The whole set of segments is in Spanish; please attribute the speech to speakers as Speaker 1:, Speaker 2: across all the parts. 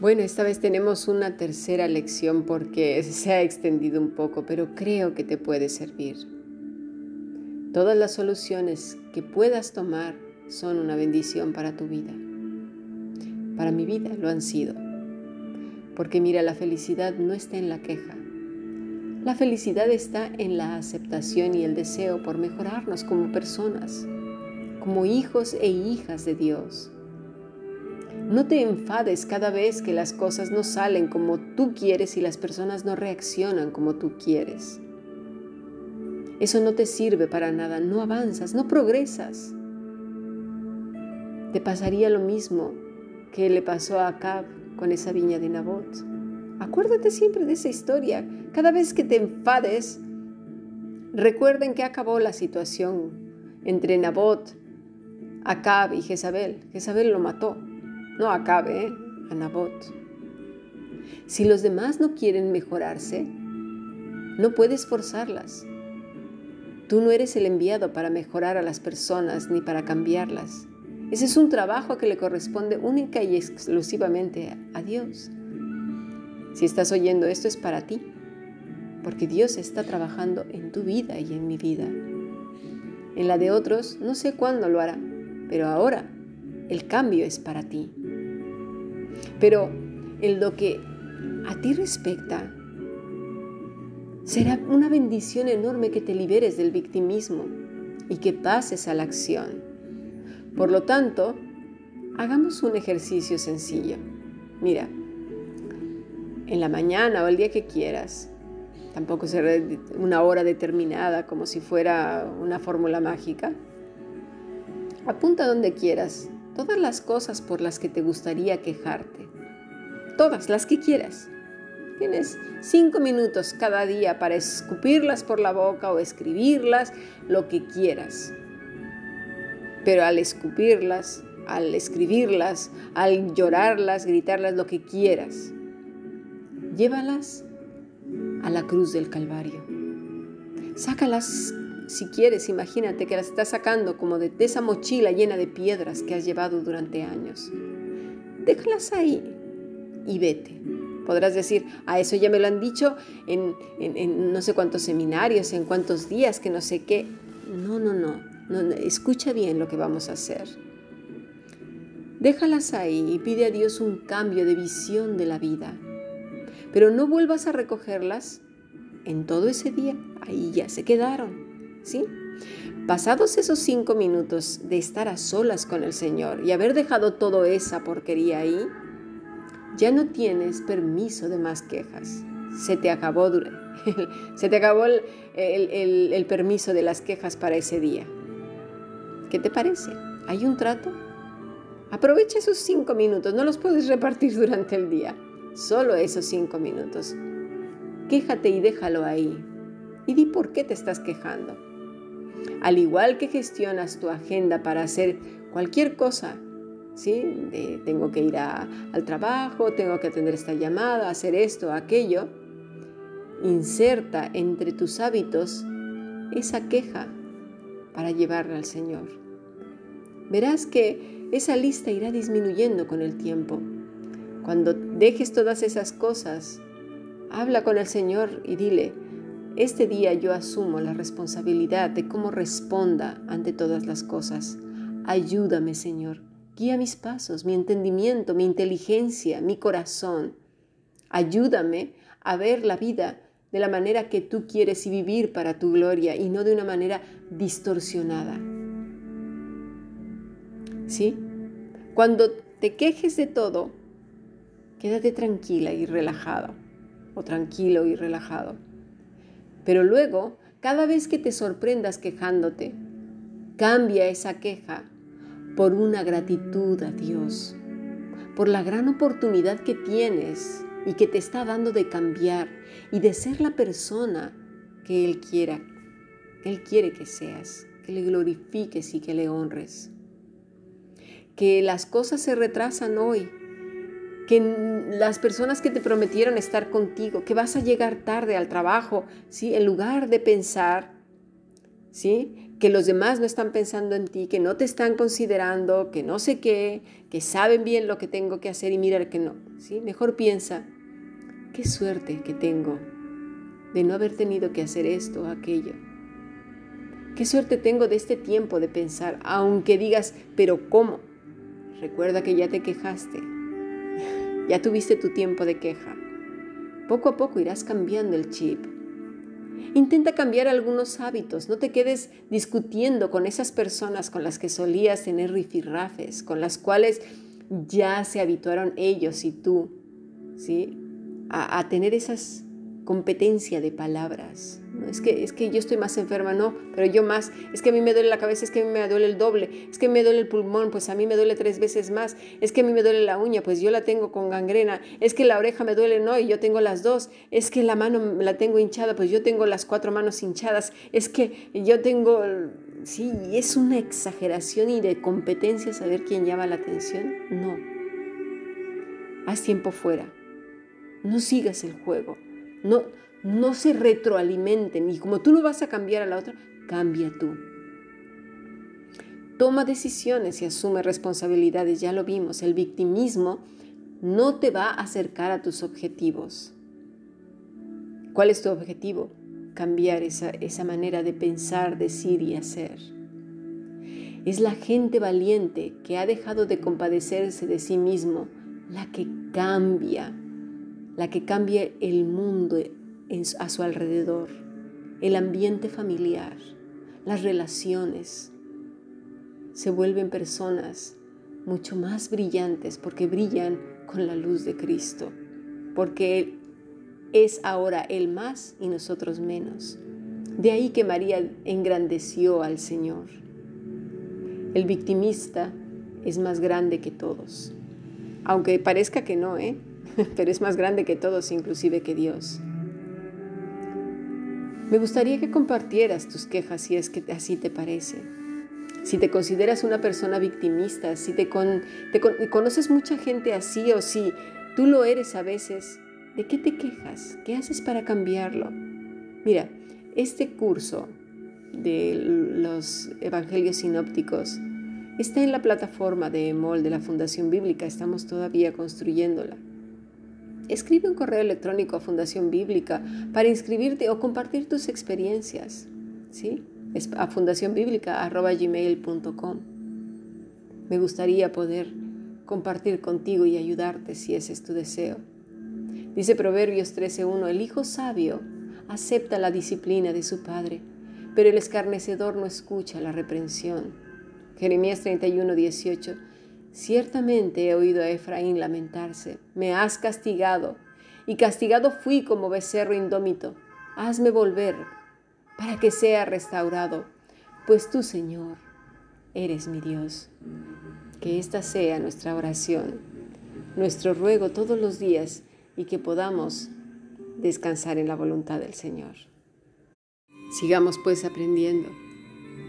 Speaker 1: Bueno, esta vez tenemos una tercera lección porque se ha extendido un poco, pero creo que te puede servir. Todas las soluciones que puedas tomar son una bendición para tu vida. Para mi vida lo han sido. Porque mira, la felicidad no está en la queja. La felicidad está en la aceptación y el deseo por mejorarnos como personas, como hijos e hijas de Dios no te enfades cada vez que las cosas no salen como tú quieres y las personas no reaccionan como tú quieres. Eso no te sirve para nada, no avanzas, no progresas. Te pasaría lo mismo que le pasó a Acab con esa viña de Nabot. Acuérdate siempre de esa historia. Cada vez que te enfades, recuerden que acabó la situación entre Nabot, Acab y Jezabel. Jezabel lo mató no acabe ¿eh? a Nabot. Si los demás no quieren mejorarse, no puedes forzarlas. Tú no eres el enviado para mejorar a las personas ni para cambiarlas. Ese es un trabajo que le corresponde única y exclusivamente a Dios. Si estás oyendo esto es para ti, porque Dios está trabajando en tu vida y en mi vida. En la de otros no sé cuándo lo hará, pero ahora el cambio es para ti. Pero en lo que a ti respecta, será una bendición enorme que te liberes del victimismo y que pases a la acción. Por lo tanto, hagamos un ejercicio sencillo. Mira, en la mañana o el día que quieras, tampoco será una hora determinada como si fuera una fórmula mágica. Apunta donde quieras todas las cosas por las que te gustaría quejarte. Todas las que quieras. Tienes cinco minutos cada día para escupirlas por la boca o escribirlas, lo que quieras. Pero al escupirlas, al escribirlas, al llorarlas, gritarlas, lo que quieras, llévalas a la cruz del Calvario. Sácalas si quieres, imagínate que las estás sacando como de, esa mochila llena de piedras que has llevado durante años. Déjalas ahí y vete. Podrás decir, a eso ya me lo han dicho en, en, no sé cuántos seminarios, en cuántos días, que no sé qué. No, no, no, no, escucha bien lo que vamos a hacer. Déjalas ahí y pide a Dios un cambio de visión de la vida. Pero no vuelvas a recogerlas en todo ese día. Ahí ya se quedaron. ¿Sí? Pasados esos cinco minutos de estar a solas con el Señor y haber dejado toda esa porquería ahí, ya no tienes permiso de más quejas. Se te acabó, se te acabó el, el permiso de las quejas para ese día. ¿Qué te parece? ¿Hay un trato? Aprovecha esos cinco minutos, no los puedes repartir durante el día, solo esos cinco minutos. Quéjate y déjalo ahí. Y di por qué te estás quejando. Al igual que gestionas tu agenda para hacer cualquier cosa, ¿sí? tengo que ir al trabajo, tengo que atender esta llamada, hacer esto, aquello, inserta entre tus hábitos esa queja para llevarla al Señor. Verás que esa lista irá disminuyendo con el tiempo. Cuando dejes todas esas cosas, habla con el Señor y dile, este día yo asumo la responsabilidad de cómo responda ante todas las cosas. Ayúdame, Señor. Guía mis pasos, mi entendimiento, mi inteligencia, mi corazón. Ayúdame a ver la vida de la manera que tú quieres y vivir para tu gloria y no de una manera distorsionada. ¿Sí? Cuando te quejes de todo, quédate tranquila y relajada o tranquilo y relajado pero luego, cada vez que te sorprendas quejándote, cambia esa queja por una gratitud a Dios, por la gran oportunidad que tienes y que te está dando de cambiar y de ser la persona que Él quiera, Él quiere que seas, que le glorifiques y que le honres. Que las cosas se retrasan hoy, que las personas que te prometieron estar contigo, que vas a llegar tarde al trabajo, ¿sí? En lugar de pensar, ¿sí? que los demás no están pensando en ti, que no te están considerando, que no sé qué, que saben bien lo que tengo que hacer y mirar que no. ¿sí? Mejor piensa, qué suerte que tengo de no haber tenido que hacer esto o aquello. Qué suerte tengo de este tiempo de pensar, aunque digas, pero ¿cómo? Recuerda que ya te quejaste, ya tuviste tu tiempo de queja. Poco a poco irás cambiando el chip Intenta cambiar algunos hábitos, no te quedes discutiendo con esas personas con las que solías tener rifirrafes, con las cuales ya se habituaron ellos y tú, ¿sí? A, a tener esas competencia de palabras. Es, que, es que yo estoy más enferma, no, pero yo más. Es que a mí me duele la cabeza, es que a mí me duele el doble. Es que me duele el pulmón, pues a mí me duele tres veces más. Es que a mí me duele la uña, pues yo la tengo con gangrena. Es que la oreja me duele, no, y yo tengo las dos. Es que la mano la tengo hinchada, pues yo tengo las cuatro manos hinchadas. Es que yo tengo... Sí, es una exageración y de competencia saber quién llama la atención. No. Haz tiempo fuera. No sigas el juego. No, no se retroalimenten y como tú no vas a cambiar a la otra, cambia tú. Toma decisiones y asume responsabilidades, ya lo vimos, el victimismo no te va a acercar a tus objetivos. ¿Cuál es tu objetivo? Cambiar esa, esa manera de pensar, decir y hacer. Es la gente valiente que ha dejado de compadecerse de sí mismo la que cambia, la que cambia el mundo a su alrededor, el ambiente familiar, las relaciones. Se vuelven personas mucho más brillantes porque brillan con la luz de Cristo, porque Él es ahora Él más y nosotros menos. De ahí que María engrandeció al Señor. El victimista es más grande que todos, aunque parezca que no, ¿eh? pero es más grande que todos, inclusive que Dios. Me gustaría que compartieras tus quejas si es que así te parece. Si te consideras una persona victimista, si te, conoces mucha gente así o si tú lo eres a veces, ¿de qué te quejas? ¿Qué haces para cambiarlo? Mira, este curso de los Evangelios Sinópticos está en la plataforma de EMOL de la Fundación Bíblica, estamos todavía construyéndola escribe un correo electrónico a Fundación Bíblica para inscribirte o compartir tus experiencias. ¿sí? A fundacionbiblica.gmail.com. Me gustaría poder compartir contigo y ayudarte si ese es tu deseo. Dice Proverbios 13.1, el hijo sabio acepta la disciplina de su padre, pero el escarnecedor no escucha la reprensión. Jeremías 31.18, Ciertamente he oído a Efraín lamentarse, me has castigado, y castigado fui como becerro indómito. Hazme volver para que sea restaurado, pues tú, Señor, eres mi Dios. Que esta sea nuestra oración, nuestro ruego todos los días y que podamos descansar en la voluntad del Señor. Sigamos pues aprendiendo.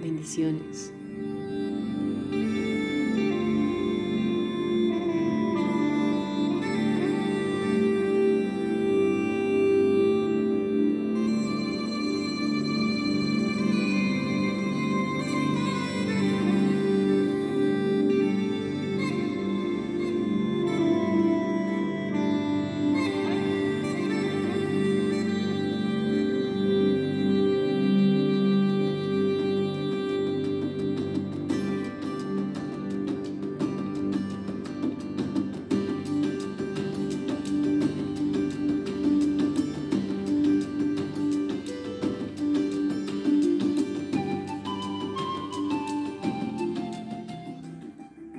Speaker 1: Bendiciones.